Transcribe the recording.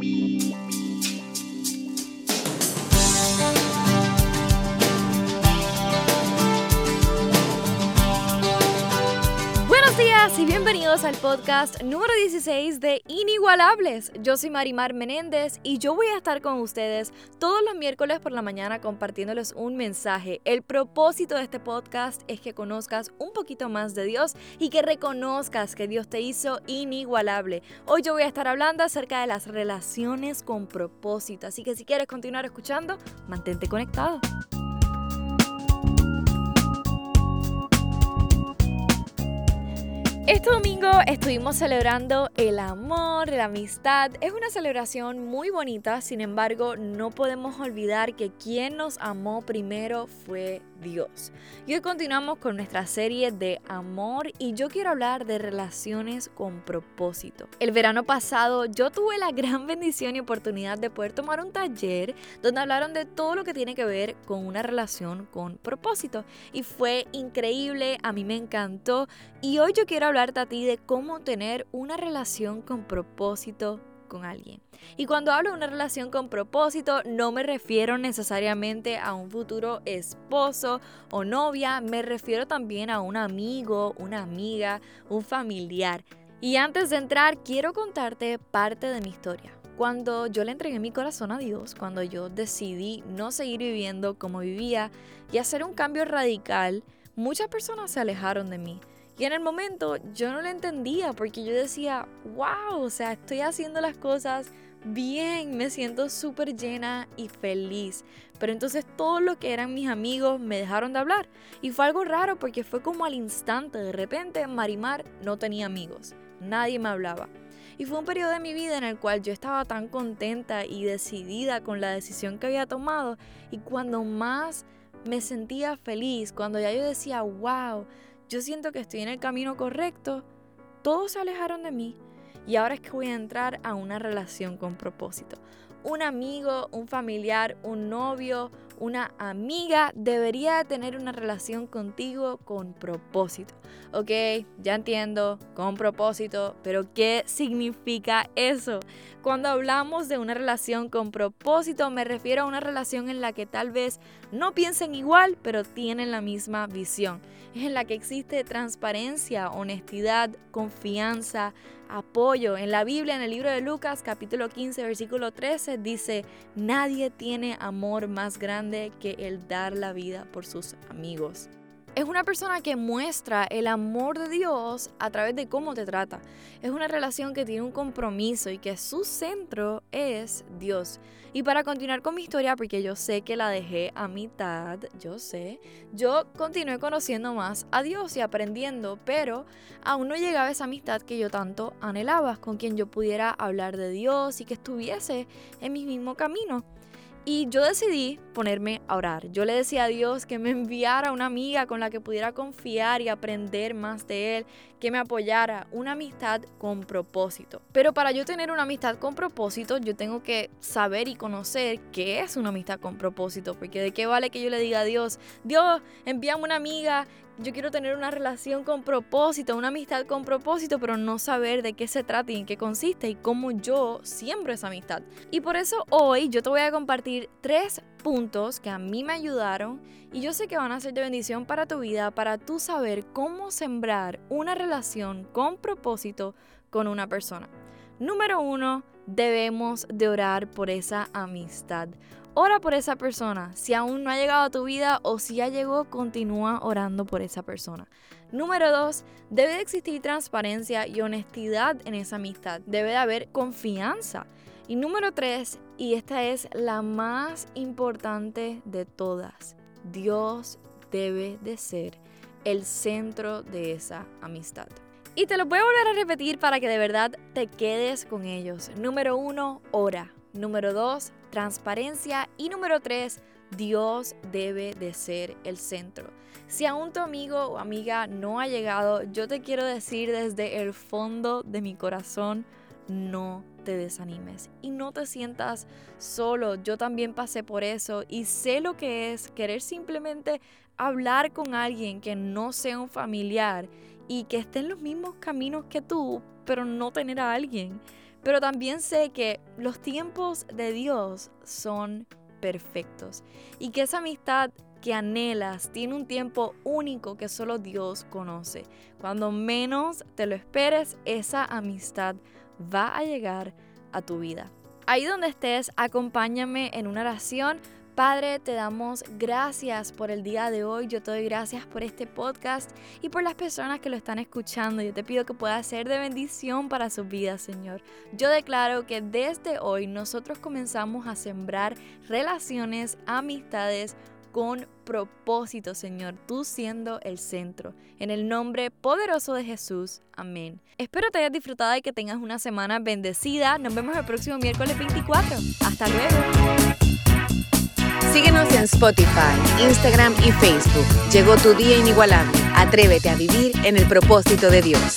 Beep, beep. Y bienvenidos al podcast número 16 de Inigualables. Yo soy Marimar Menéndez y yo voy a estar con ustedes todos los miércoles por la mañana compartiéndoles un mensaje. El propósito de este podcast es que conozcas un poquito más de Dios y que reconozcas que Dios te hizo inigualable. Hoy yo voy a estar hablando acerca de las relaciones con propósito, así que si quieres continuar escuchando, mantente conectado. Este domingo estuvimos celebrando el amor, la amistad. Es una celebración muy bonita, sin embargo, no podemos olvidar que quien nos amó primero fue Dios. Y hoy continuamos con nuestra serie de amor y yo quiero hablar de relaciones con propósito. El verano pasado yo tuve la gran bendición y oportunidad de poder tomar un taller donde hablaron de todo lo que tiene que ver con una relación con propósito. Y fue increíble, a mí me encantó y hoy yo quiero hablar a ti de cómo tener una relación con propósito con alguien. Y cuando hablo de una relación con propósito, no me refiero necesariamente a un futuro esposo o novia, me refiero también a un amigo, una amiga, un familiar. Y antes de entrar, quiero contarte parte de mi historia. Cuando yo le entregué mi corazón a Dios, cuando yo decidí no seguir viviendo como vivía y hacer un cambio radical, muchas personas se alejaron de mí. Y en el momento yo no lo entendía porque yo decía, wow, o sea, estoy haciendo las cosas bien, me siento súper llena y feliz. Pero entonces todos los que eran mis amigos me dejaron de hablar. Y fue algo raro porque fue como al instante, de repente Marimar no tenía amigos, nadie me hablaba. Y fue un periodo de mi vida en el cual yo estaba tan contenta y decidida con la decisión que había tomado. Y cuando más me sentía feliz, cuando ya yo decía, wow, yo siento que estoy en el camino correcto, todos se alejaron de mí y ahora es que voy a entrar a una relación con propósito. Un amigo, un familiar, un novio, una amiga debería tener una relación contigo con propósito. Ok, ya entiendo, con propósito, pero ¿qué significa eso? Cuando hablamos de una relación con propósito, me refiero a una relación en la que tal vez no piensen igual, pero tienen la misma visión. En la que existe transparencia, honestidad, confianza, apoyo. En la Biblia, en el libro de Lucas, capítulo 15, versículo 13, dice, nadie tiene amor más grande que el dar la vida por sus amigos es una persona que muestra el amor de Dios a través de cómo te trata. Es una relación que tiene un compromiso y que su centro es Dios. Y para continuar con mi historia, porque yo sé que la dejé a mitad, yo sé, yo continué conociendo más a Dios y aprendiendo, pero aún no llegaba esa amistad que yo tanto anhelaba, con quien yo pudiera hablar de Dios y que estuviese en mi mismo camino. Y yo decidí ponerme a orar. Yo le decía a Dios que me enviara una amiga con la que pudiera confiar y aprender más de Él, que me apoyara, una amistad con propósito. Pero para yo tener una amistad con propósito, yo tengo que saber y conocer qué es una amistad con propósito, porque de qué vale que yo le diga a Dios, Dios, envíame una amiga yo quiero tener una relación con propósito, una amistad con propósito, pero no saber de qué se trata y en qué consiste y cómo yo siembro esa amistad. Y por eso hoy yo te voy a compartir tres puntos que a mí me ayudaron y yo sé que van a ser de bendición para tu vida, para tú saber cómo sembrar una relación con propósito con una persona. Número uno, debemos de orar por esa amistad. Ora por esa persona. Si aún no ha llegado a tu vida o si ya llegó, continúa orando por esa persona. Número dos, debe de existir transparencia y honestidad en esa amistad. Debe de haber confianza. Y número tres, y esta es la más importante de todas, Dios debe de ser el centro de esa amistad. Y te lo voy a volver a repetir para que de verdad te quedes con ellos. Número uno, ora. Número dos, transparencia. Y número tres, Dios debe de ser el centro. Si aún tu amigo o amiga no ha llegado, yo te quiero decir desde el fondo de mi corazón, no te desanimes y no te sientas solo. Yo también pasé por eso y sé lo que es querer simplemente hablar con alguien que no sea un familiar y que esté en los mismos caminos que tú, pero no tener a alguien. Pero también sé que los tiempos de Dios son perfectos y que esa amistad que anhelas tiene un tiempo único que solo Dios conoce. Cuando menos te lo esperes, esa amistad va a llegar a tu vida. Ahí donde estés, acompáñame en una oración Padre, te damos gracias por el día de hoy. Yo te doy gracias por este podcast y por las personas que lo están escuchando. Yo te pido que pueda ser de bendición para sus vidas, Señor. Yo declaro que desde hoy nosotros comenzamos a sembrar relaciones, amistades, con propósito, Señor, tú siendo el centro. En el nombre poderoso de Jesús. Amén. Espero te hayas disfrutado y que tengas una semana bendecida. Nos vemos el próximo miércoles 24. Hasta luego. Síguenos en Spotify, Instagram y Facebook. Llegó tu día inigualable. Atrévete a vivir en el propósito de Dios.